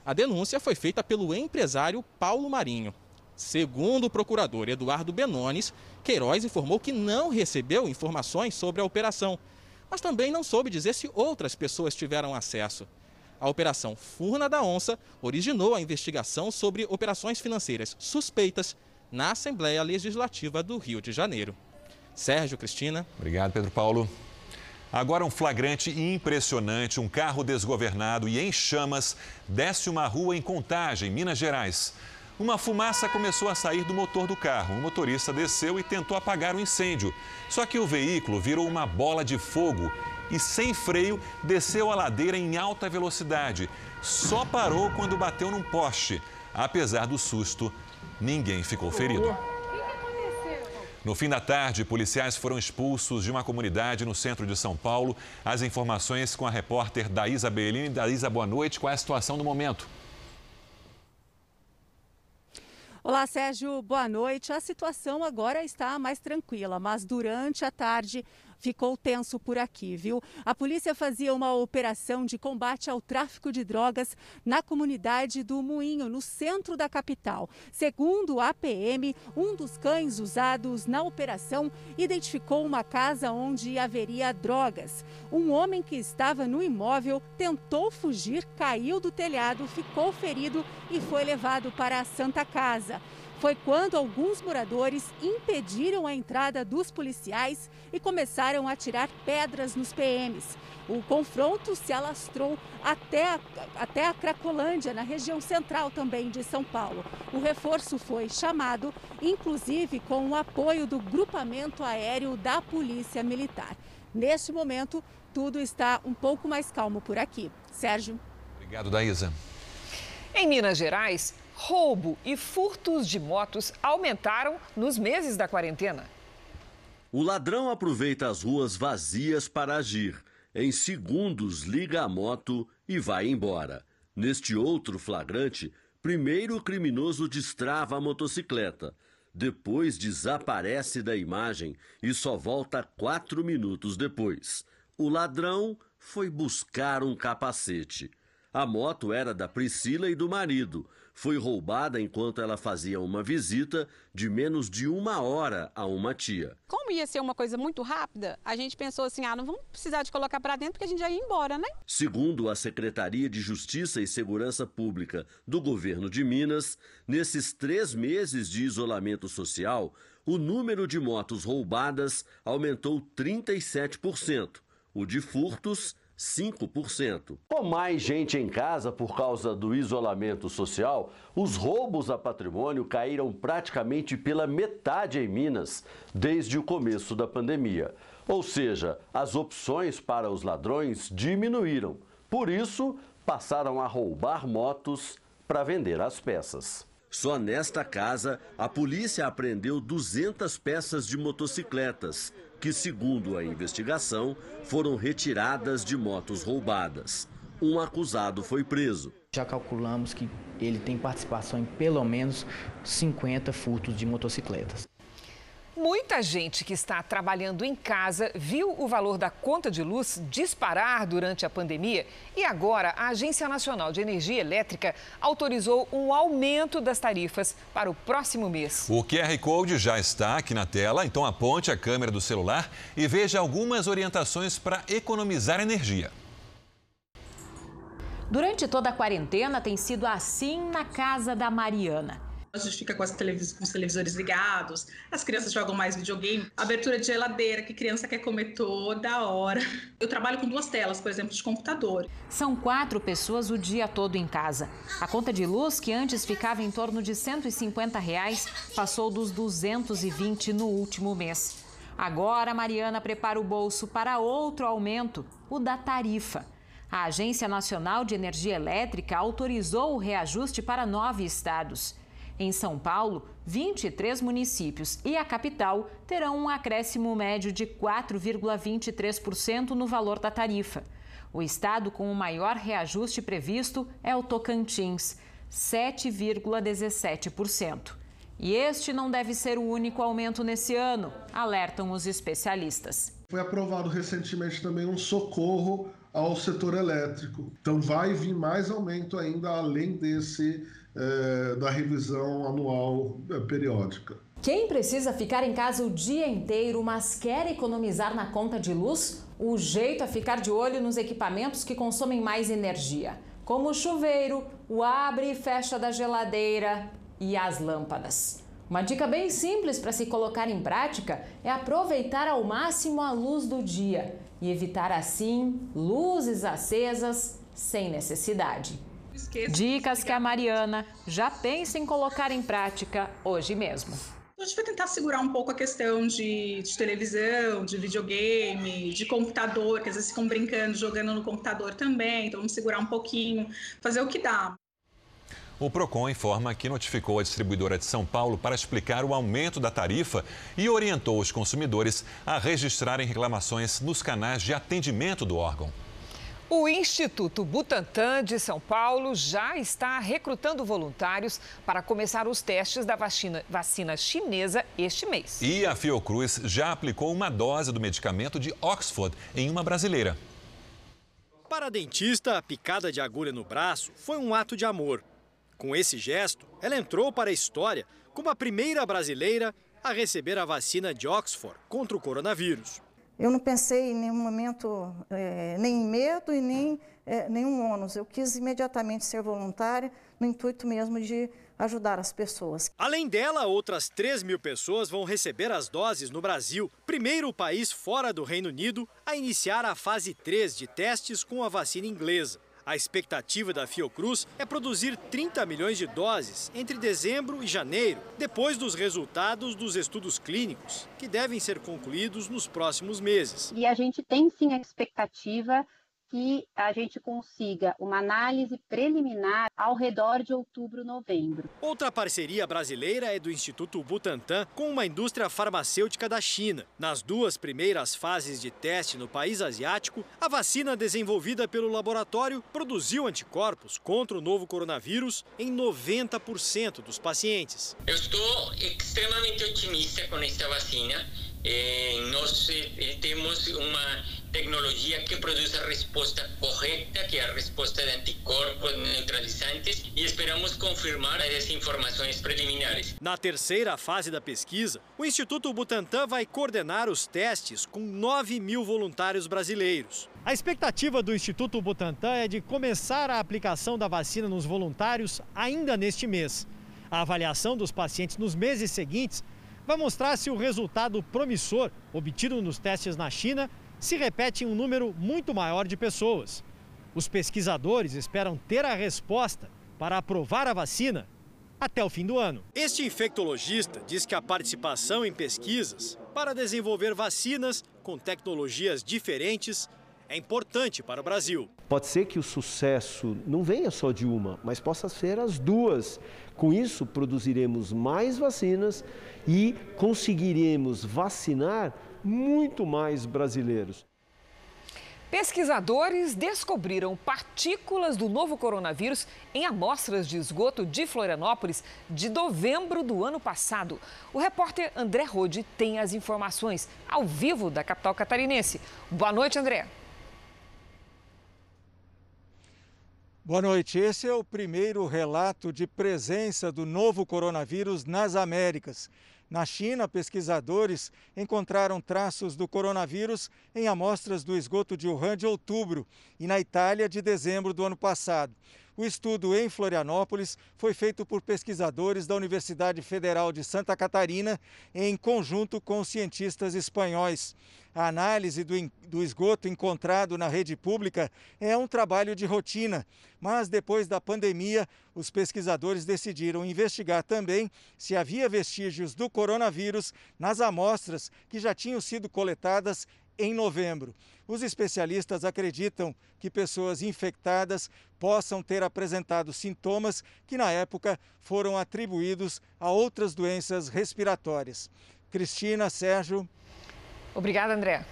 A denúncia foi feita pelo empresário Paulo Marinho. Segundo o procurador Eduardo Benones, Queiroz informou que não recebeu informações sobre a operação, mas também não soube dizer se outras pessoas tiveram acesso. A Operação Furna da Onça originou a investigação sobre operações financeiras suspeitas na Assembleia Legislativa do Rio de Janeiro. Sérgio Cristina. Obrigado, Pedro Paulo. Agora um flagrante impressionante, um carro desgovernado e em chamas desce uma rua em Contagem, Minas Gerais. Uma fumaça começou a sair do motor do carro. O motorista desceu e tentou apagar o incêndio. Só que o veículo virou uma bola de fogo e, sem freio, desceu a ladeira em alta velocidade. Só parou quando bateu num poste. Apesar do susto, ninguém ficou ferido. No fim da tarde, policiais foram expulsos de uma comunidade no centro de São Paulo. As informações com a repórter Daísa Bellini. Daísa, boa noite. Qual é a situação no momento? Olá, Sérgio. Boa noite. A situação agora está mais tranquila, mas durante a tarde ficou tenso por aqui, viu? A polícia fazia uma operação de combate ao tráfico de drogas na comunidade do Moinho, no centro da capital. Segundo a PM, um dos cães usados na operação identificou uma casa onde haveria drogas. Um homem que estava no imóvel tentou fugir, caiu do telhado, ficou ferido e foi levado para a Santa Casa foi quando alguns moradores impediram a entrada dos policiais e começaram a tirar pedras nos PMs. O confronto se alastrou até a, até a Cracolândia, na região central também de São Paulo. O reforço foi chamado, inclusive com o apoio do grupamento aéreo da Polícia Militar. Neste momento, tudo está um pouco mais calmo por aqui. Sérgio. Obrigado, Daísa. Em Minas Gerais, roubo e furtos de motos aumentaram nos meses da quarentena. O ladrão aproveita as ruas vazias para agir. Em segundos, liga a moto e vai embora. Neste outro flagrante, primeiro o criminoso destrava a motocicleta. Depois desaparece da imagem e só volta quatro minutos depois. O ladrão foi buscar um capacete. A moto era da Priscila e do marido foi roubada enquanto ela fazia uma visita de menos de uma hora a uma tia. Como ia ser uma coisa muito rápida, a gente pensou assim: ah, não vamos precisar de colocar para dentro porque a gente já ia embora, né? Segundo a Secretaria de Justiça e Segurança Pública do governo de Minas, nesses três meses de isolamento social, o número de motos roubadas aumentou 37%, o de furtos, 5%. Com mais gente em casa por causa do isolamento social, os roubos a patrimônio caíram praticamente pela metade em Minas desde o começo da pandemia. Ou seja, as opções para os ladrões diminuíram. Por isso, passaram a roubar motos para vender as peças. Só nesta casa, a polícia apreendeu 200 peças de motocicletas, que, segundo a investigação, foram retiradas de motos roubadas. Um acusado foi preso. Já calculamos que ele tem participação em pelo menos 50 furtos de motocicletas. Muita gente que está trabalhando em casa viu o valor da conta de luz disparar durante a pandemia e agora a Agência Nacional de Energia Elétrica autorizou um aumento das tarifas para o próximo mês. O QR Code já está aqui na tela, então aponte a câmera do celular e veja algumas orientações para economizar energia. Durante toda a quarentena tem sido assim na casa da Mariana. A gente fica com, televis com os televisores ligados, as crianças jogam mais videogame, abertura de geladeira, que criança quer comer toda hora. Eu trabalho com duas telas, por exemplo, de computador. São quatro pessoas o dia todo em casa. A conta de luz, que antes ficava em torno de 150 reais, passou dos 220 no último mês. Agora, Mariana prepara o bolso para outro aumento, o da tarifa. A Agência Nacional de Energia Elétrica autorizou o reajuste para nove estados. Em São Paulo, 23 municípios e a capital terão um acréscimo médio de 4,23% no valor da tarifa. O estado com o maior reajuste previsto é o Tocantins, 7,17%. E este não deve ser o único aumento nesse ano, alertam os especialistas. Foi aprovado recentemente também um socorro ao setor elétrico. Então vai vir mais aumento ainda além desse é, da revisão anual é, periódica. Quem precisa ficar em casa o dia inteiro, mas quer economizar na conta de luz? O jeito é ficar de olho nos equipamentos que consomem mais energia, como o chuveiro, o abre e fecha da geladeira e as lâmpadas. Uma dica bem simples para se colocar em prática é aproveitar ao máximo a luz do dia e evitar assim luzes acesas sem necessidade. Dicas que a Mariana já pensa em colocar em prática hoje mesmo. A gente vai tentar segurar um pouco a questão de, de, televisão, de videogame, de computador, que às vezes ficam brincando, jogando no computador também. Então vamos segurar um pouquinho, fazer o que dá. O PROCON informa que notificou a distribuidora de São Paulo para explicar o aumento da tarifa e orientou os consumidores a registrarem reclamações nos canais de atendimento do órgão. O Instituto Butantan de São Paulo já está recrutando voluntários para começar os testes da vacina, vacina chinesa este mês. E a Fiocruz já aplicou uma dose do medicamento de Oxford em uma brasileira. Para a dentista, a picada de agulha no braço foi um ato de amor. Com esse gesto, ela entrou para a história como a primeira brasileira a receber a vacina de Oxford contra o coronavírus. Eu não pensei em nenhum momento, é, nem em medo e nem é, nenhum ônus. Eu quis imediatamente ser voluntária, no intuito mesmo de ajudar as pessoas. Além dela, outras 3 mil pessoas vão receber as doses no Brasil, primeiro país fora do Reino Unido a iniciar a fase 3 de testes com a vacina inglesa. A expectativa da Fiocruz é produzir 30 milhões de doses entre dezembro e janeiro, depois dos resultados dos estudos clínicos, que devem ser concluídos nos próximos meses. E a gente tem sim a expectativa que a gente consiga uma análise preliminar ao redor de outubro, novembro. Outra parceria brasileira é do Instituto Butantan com uma indústria farmacêutica da China. Nas duas primeiras fases de teste no país asiático, a vacina desenvolvida pelo laboratório produziu anticorpos contra o novo coronavírus em 90% dos pacientes. Eu estou extremamente otimista com esta vacina. Eh, nós eh, temos uma tecnologia que produz a resposta correta, que é a resposta de anticorpos neutralizantes, e esperamos confirmar as informações preliminares. Na terceira fase da pesquisa, o Instituto Butantan vai coordenar os testes com 9 mil voluntários brasileiros. A expectativa do Instituto Butantan é de começar a aplicação da vacina nos voluntários ainda neste mês. A avaliação dos pacientes nos meses seguintes vai mostrar se o resultado promissor obtido nos testes na China se repete em um número muito maior de pessoas. Os pesquisadores esperam ter a resposta para aprovar a vacina até o fim do ano. Este infectologista diz que a participação em pesquisas para desenvolver vacinas com tecnologias diferentes é importante para o Brasil. Pode ser que o sucesso não venha só de uma, mas possa ser as duas. Com isso, produziremos mais vacinas e conseguiremos vacinar muito mais brasileiros. Pesquisadores descobriram partículas do novo coronavírus em amostras de esgoto de Florianópolis de novembro do ano passado. O repórter André Rode tem as informações ao vivo da capital catarinense. Boa noite, André. Boa noite. Esse é o primeiro relato de presença do novo coronavírus nas Américas. Na China, pesquisadores encontraram traços do coronavírus em amostras do esgoto de Wuhan de outubro e na Itália de dezembro do ano passado. O estudo em Florianópolis foi feito por pesquisadores da Universidade Federal de Santa Catarina em conjunto com cientistas espanhóis. A análise do, esgoto encontrado na rede pública é um trabalho de rotina, mas depois da pandemia, os pesquisadores decidiram investigar também se havia vestígios do coronavírus nas amostras que já tinham sido coletadas em novembro. Os especialistas acreditam que pessoas infectadas possam ter apresentado sintomas que, na época, foram atribuídos a outras doenças respiratórias. Cristina, Sérgio. Obrigada, André.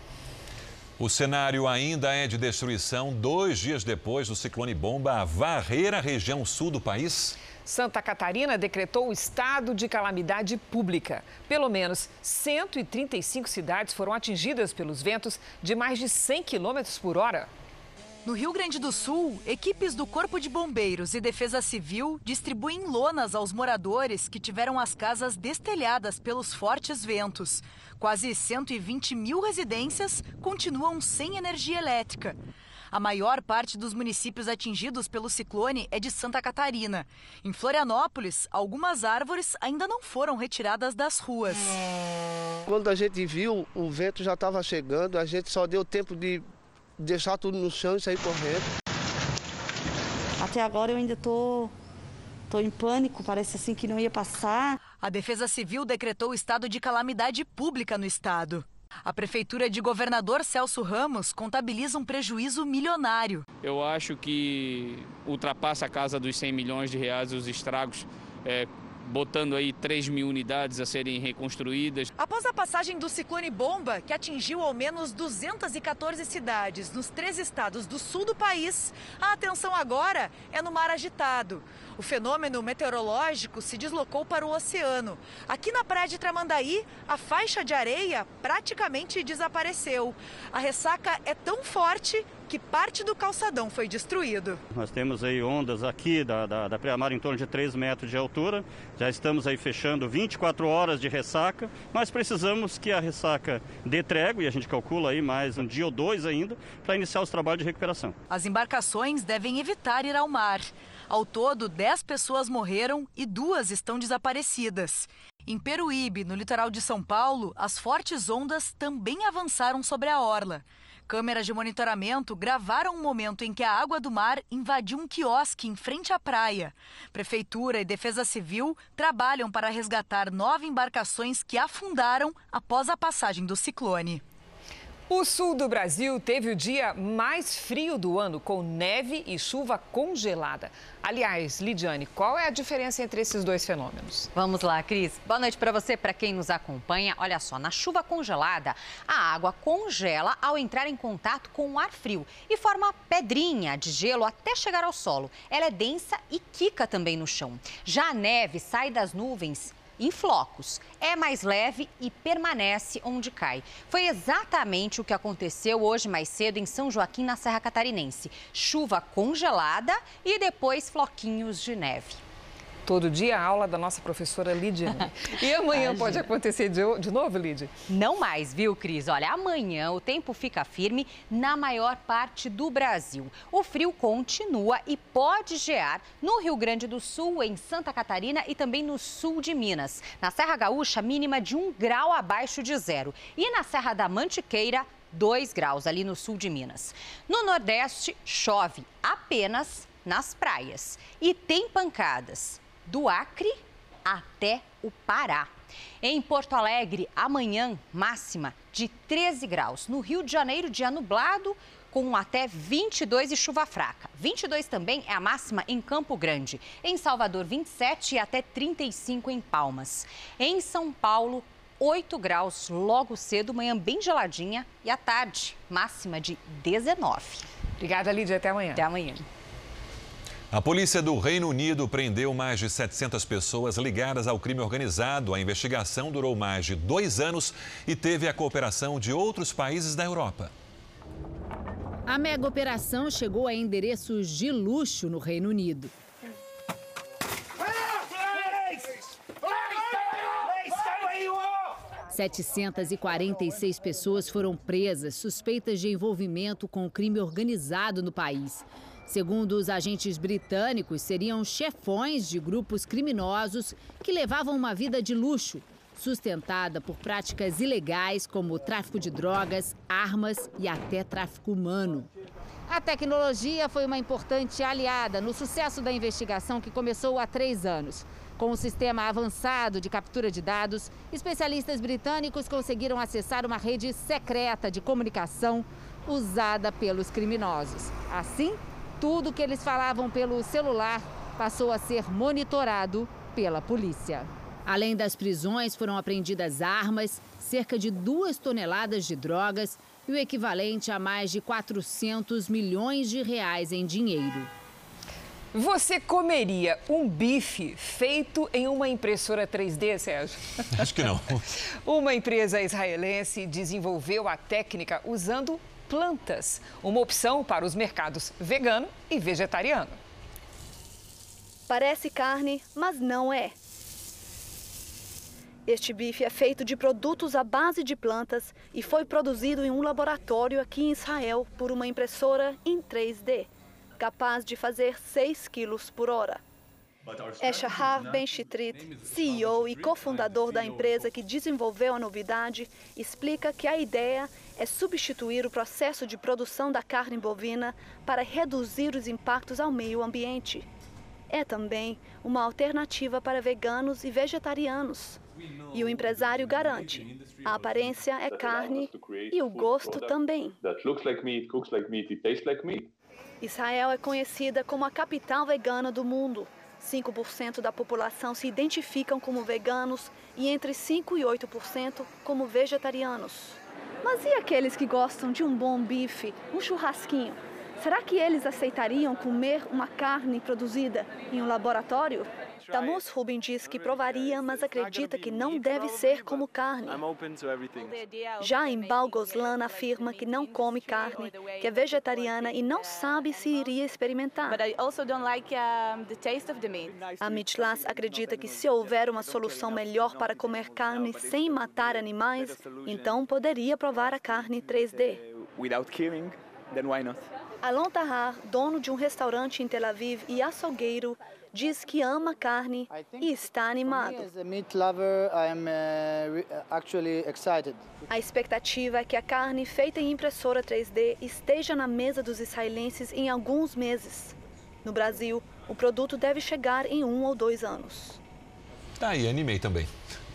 O cenário ainda é de destruição dois dias depois do ciclone bomba varrer a região sul do país. Santa Catarina decretou o estado de calamidade pública. Pelo menos 135 cidades foram atingidas pelos ventos de mais de 100 km por hora. No Rio Grande do Sul, equipes do Corpo de Bombeiros e Defesa Civil distribuem lonas aos moradores que tiveram as casas destelhadas pelos fortes ventos. Quase 120 mil residências continuam sem energia elétrica. A maior parte dos municípios atingidos pelo ciclone é de Santa Catarina. Em Florianópolis, algumas árvores ainda não foram retiradas das ruas. Quando a gente viu, o vento já estava chegando, a gente só deu tempo de deixar tudo no chão e sair correndo. Até agora eu ainda tô, tô em pânico, parece assim que não ia passar. A Defesa Civil decretou estado de calamidade pública no estado. A prefeitura de governador Celso Ramos contabiliza um prejuízo milionário. Eu acho que ultrapassa a casa dos 100 milhões de reais os estragos é, botando aí 3 mil unidades a serem reconstruídas. Após a passagem do ciclone bomba, que atingiu ao menos 214 cidades nos três estados do sul do país, a atenção agora é no mar agitado. O fenômeno meteorológico se deslocou para o oceano. Aqui na praia de Tramandaí, a faixa de areia praticamente desapareceu. A ressaca é tão forte que parte do calçadão foi destruído. Nós temos aí ondas aqui da, da, da Preamar em torno de 3 metros de altura. Já estamos aí fechando 24 horas de ressaca, mas precisamos que a ressaca dê trégua, e a gente calcula aí mais um dia ou dois ainda, para iniciar os trabalhos de recuperação. As embarcações devem evitar ir ao mar. Ao todo, 10 pessoas morreram e duas estão desaparecidas. Em Peruíbe, no litoral de São Paulo, as fortes ondas também avançaram sobre a orla. Câmeras de monitoramento gravaram um momento em que a água do mar invadiu um quiosque em frente à praia. Prefeitura e Defesa Civil trabalham para resgatar nove embarcações que afundaram após a passagem do ciclone. O sul do Brasil teve o dia mais frio do ano, com neve e chuva congelada. Aliás, Lidiane, qual é a diferença entre esses dois fenômenos? Vamos lá, Cris. Boa noite para você, para quem nos acompanha. Olha só, na chuva congelada, a água congela ao entrar em contato com o ar frio e forma pedrinha de gelo até chegar ao solo. Ela é densa e quica também no chão. Já a neve sai das nuvens em flocos. É mais leve e permanece onde cai. Foi exatamente o que aconteceu hoje mais cedo em São Joaquim, na Serra Catarinense. Chuva congelada e depois floquinhos de neve. Todo dia a aula da nossa professora Lidiane. E amanhã pode acontecer de, de novo, Lidia? Não mais, viu, Cris? Olha, amanhã o tempo fica firme na maior parte do Brasil. O frio continua e pode gear no Rio Grande do Sul, em Santa Catarina e também no sul de Minas. Na Serra Gaúcha, mínima de um grau abaixo de zero. E na Serra da Mantiqueira, 2 graus ali no sul de Minas. No Nordeste, chove apenas nas praias e tem pancadas do Acre até o Pará. Em Porto Alegre, amanhã, máxima de 13 graus. No Rio de Janeiro, dia nublado, com até 22 e chuva fraca. 22 também é a máxima em Campo Grande. Em Salvador, 27 e até 35 em Palmas. Em São Paulo, 8 graus logo cedo, manhã bem geladinha e à tarde, máxima de 19. Obrigada, Lídia. Até amanhã. Até amanhã. A polícia do Reino Unido prendeu mais de 700 pessoas ligadas ao crime organizado. A investigação durou mais de dois anos e teve a cooperação de outros países da Europa. A mega operação chegou a endereços de luxo no Reino Unido. Setecentas e quarenta e seis pessoas foram presas suspeitas de envolvimento com o crime organizado no país. Segundo os agentes britânicos, seriam chefões de grupos criminosos que levavam uma vida de luxo, sustentada por práticas ilegais como tráfico de drogas, armas e até tráfico humano. A tecnologia foi uma importante aliada no sucesso da investigação que começou há três anos. Com um sistema avançado de captura de dados, especialistas britânicos conseguiram acessar uma rede secreta de comunicação usada pelos criminosos. Assim, tudo que eles falavam pelo celular passou a ser monitorado pela polícia. Além das prisões, foram apreendidas armas, cerca de duas toneladas de drogas e o equivalente a mais de 400 milhões de reais em dinheiro. Você comeria um bife feito em uma impressora 3D, Sérgio? Acho que não. uma empresa israelense desenvolveu a técnica usando plantas, uma opção para os mercados vegano e vegetariano. Parece carne, mas não é. Este bife é feito de produtos à base de plantas e foi produzido em um laboratório aqui em Israel por uma impressora em 3D, capaz de fazer 6 quilos por hora. É Shahar Ben Chitrit, CEO e cofundador da empresa que desenvolveu a novidade, explica que a ideia é substituir o processo de produção da carne bovina para reduzir os impactos ao meio ambiente. É também uma alternativa para veganos e vegetarianos. E o empresário garante: a aparência é carne e o gosto também. Israel é conhecida como a capital vegana do mundo. 5% da população se identificam como veganos e entre 5% e 8% como vegetarianos. Mas e aqueles que gostam de um bom bife, um churrasquinho? Será que eles aceitariam comer uma carne produzida em um laboratório? Tamus Rubin diz que provaria, mas acredita que não deve ser como carne. Já em Balgoslan afirma que não come carne, que é vegetariana e não sabe se iria experimentar. A Mitlas acredita que se houver uma solução melhor para comer carne sem matar animais, então poderia provar a carne 3D. Alon Tahar, dono de um restaurante em Tel Aviv e açougueiro, diz que ama carne e está animado. A expectativa é que a carne feita em impressora 3D esteja na mesa dos israelenses em alguns meses. No Brasil, o produto deve chegar em um ou dois anos. Tá aí, animei também.